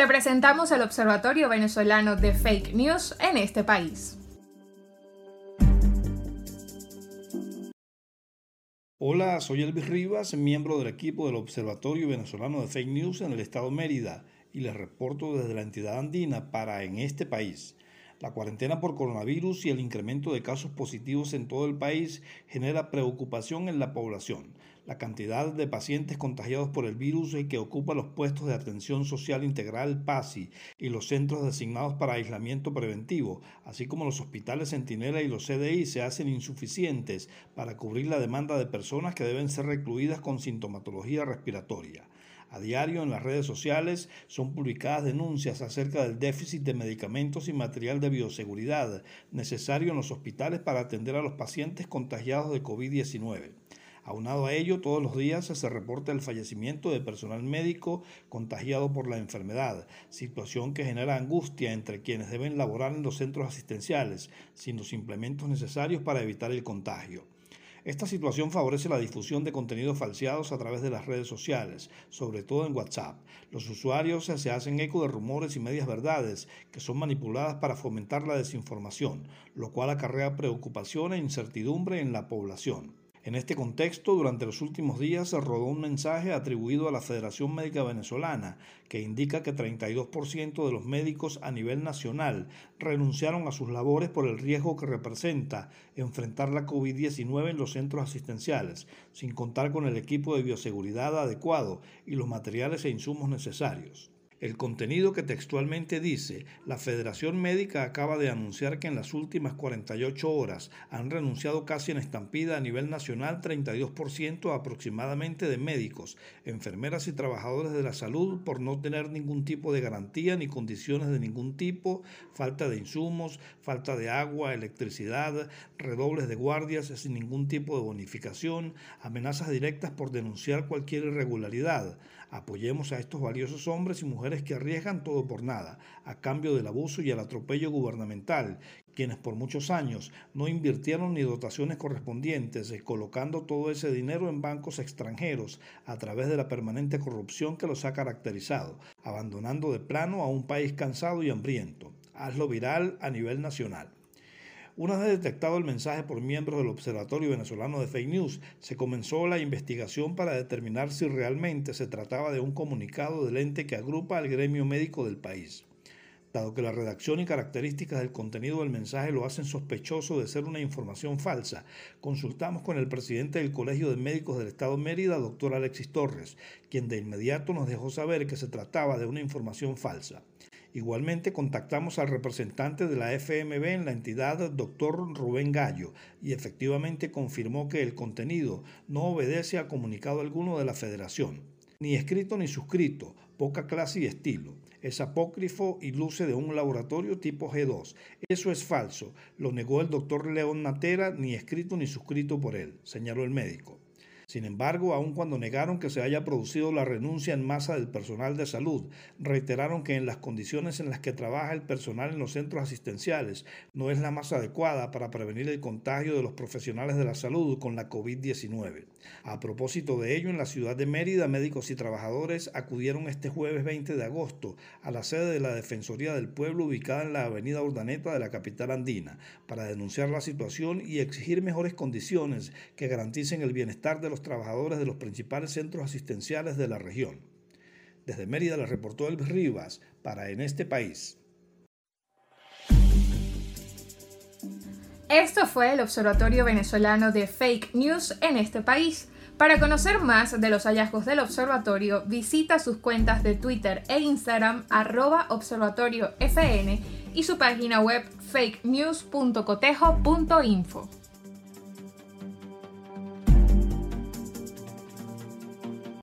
Te presentamos el Observatorio Venezolano de Fake News en este país. Hola, soy Elvis Rivas, miembro del equipo del Observatorio Venezolano de Fake News en el estado Mérida y les reporto desde la entidad andina para en este país. La cuarentena por coronavirus y el incremento de casos positivos en todo el país genera preocupación en la población. La cantidad de pacientes contagiados por el virus que ocupa los puestos de atención social integral PASI y los centros designados para aislamiento preventivo, así como los hospitales Centinela y los CDI, se hacen insuficientes para cubrir la demanda de personas que deben ser recluidas con sintomatología respiratoria. A diario en las redes sociales son publicadas denuncias acerca del déficit de medicamentos y material de bioseguridad necesario en los hospitales para atender a los pacientes contagiados de COVID-19. Aunado a ello, todos los días se reporta el fallecimiento de personal médico contagiado por la enfermedad, situación que genera angustia entre quienes deben laborar en los centros asistenciales, sin los implementos necesarios para evitar el contagio. Esta situación favorece la difusión de contenidos falseados a través de las redes sociales, sobre todo en WhatsApp. Los usuarios se hacen eco de rumores y medias verdades que son manipuladas para fomentar la desinformación, lo cual acarrea preocupación e incertidumbre en la población. En este contexto, durante los últimos días se rodó un mensaje atribuido a la Federación Médica Venezolana que indica que 32% de los médicos a nivel nacional renunciaron a sus labores por el riesgo que representa enfrentar la COVID-19 en los centros asistenciales, sin contar con el equipo de bioseguridad adecuado y los materiales e insumos necesarios. El contenido que textualmente dice, la Federación Médica acaba de anunciar que en las últimas 48 horas han renunciado casi en estampida a nivel nacional 32% aproximadamente de médicos, enfermeras y trabajadores de la salud por no tener ningún tipo de garantía ni condiciones de ningún tipo, falta de insumos, falta de agua, electricidad, redobles de guardias sin ningún tipo de bonificación, amenazas directas por denunciar cualquier irregularidad. Apoyemos a estos valiosos hombres y mujeres que arriesgan todo por nada, a cambio del abuso y el atropello gubernamental, quienes por muchos años no invirtieron ni dotaciones correspondientes, colocando todo ese dinero en bancos extranjeros a través de la permanente corrupción que los ha caracterizado, abandonando de plano a un país cansado y hambriento. Hazlo viral a nivel nacional. Una vez detectado el mensaje por miembros del Observatorio Venezolano de Fake News, se comenzó la investigación para determinar si realmente se trataba de un comunicado del ente que agrupa al gremio médico del país. Dado que la redacción y características del contenido del mensaje lo hacen sospechoso de ser una información falsa, consultamos con el presidente del Colegio de Médicos del Estado Mérida, doctor Alexis Torres, quien de inmediato nos dejó saber que se trataba de una información falsa. Igualmente contactamos al representante de la FMB en la entidad, doctor Rubén Gallo, y efectivamente confirmó que el contenido no obedece a comunicado alguno de la federación, ni escrito ni suscrito, poca clase y estilo. Es apócrifo y luce de un laboratorio tipo G2. Eso es falso, lo negó el doctor León Natera, ni escrito ni suscrito por él, señaló el médico. Sin embargo, aun cuando negaron que se haya producido la renuncia en masa del personal de salud, reiteraron que en las condiciones en las que trabaja el personal en los centros asistenciales no es la más adecuada para prevenir el contagio de los profesionales de la salud con la COVID-19. A propósito de ello, en la ciudad de Mérida, médicos y trabajadores acudieron este jueves 20 de agosto a la sede de la Defensoría del Pueblo ubicada en la avenida Urdaneta de la capital andina para denunciar la situación y exigir mejores condiciones que garanticen el bienestar de los trabajadores de los principales centros asistenciales de la región. Desde Mérida le reportó Elvis Rivas para En este país. Esto fue el Observatorio Venezolano de Fake News en este país. Para conocer más de los hallazgos del observatorio, visita sus cuentas de Twitter e Instagram arroba observatoriofn y su página web fakenews.cotejo.info.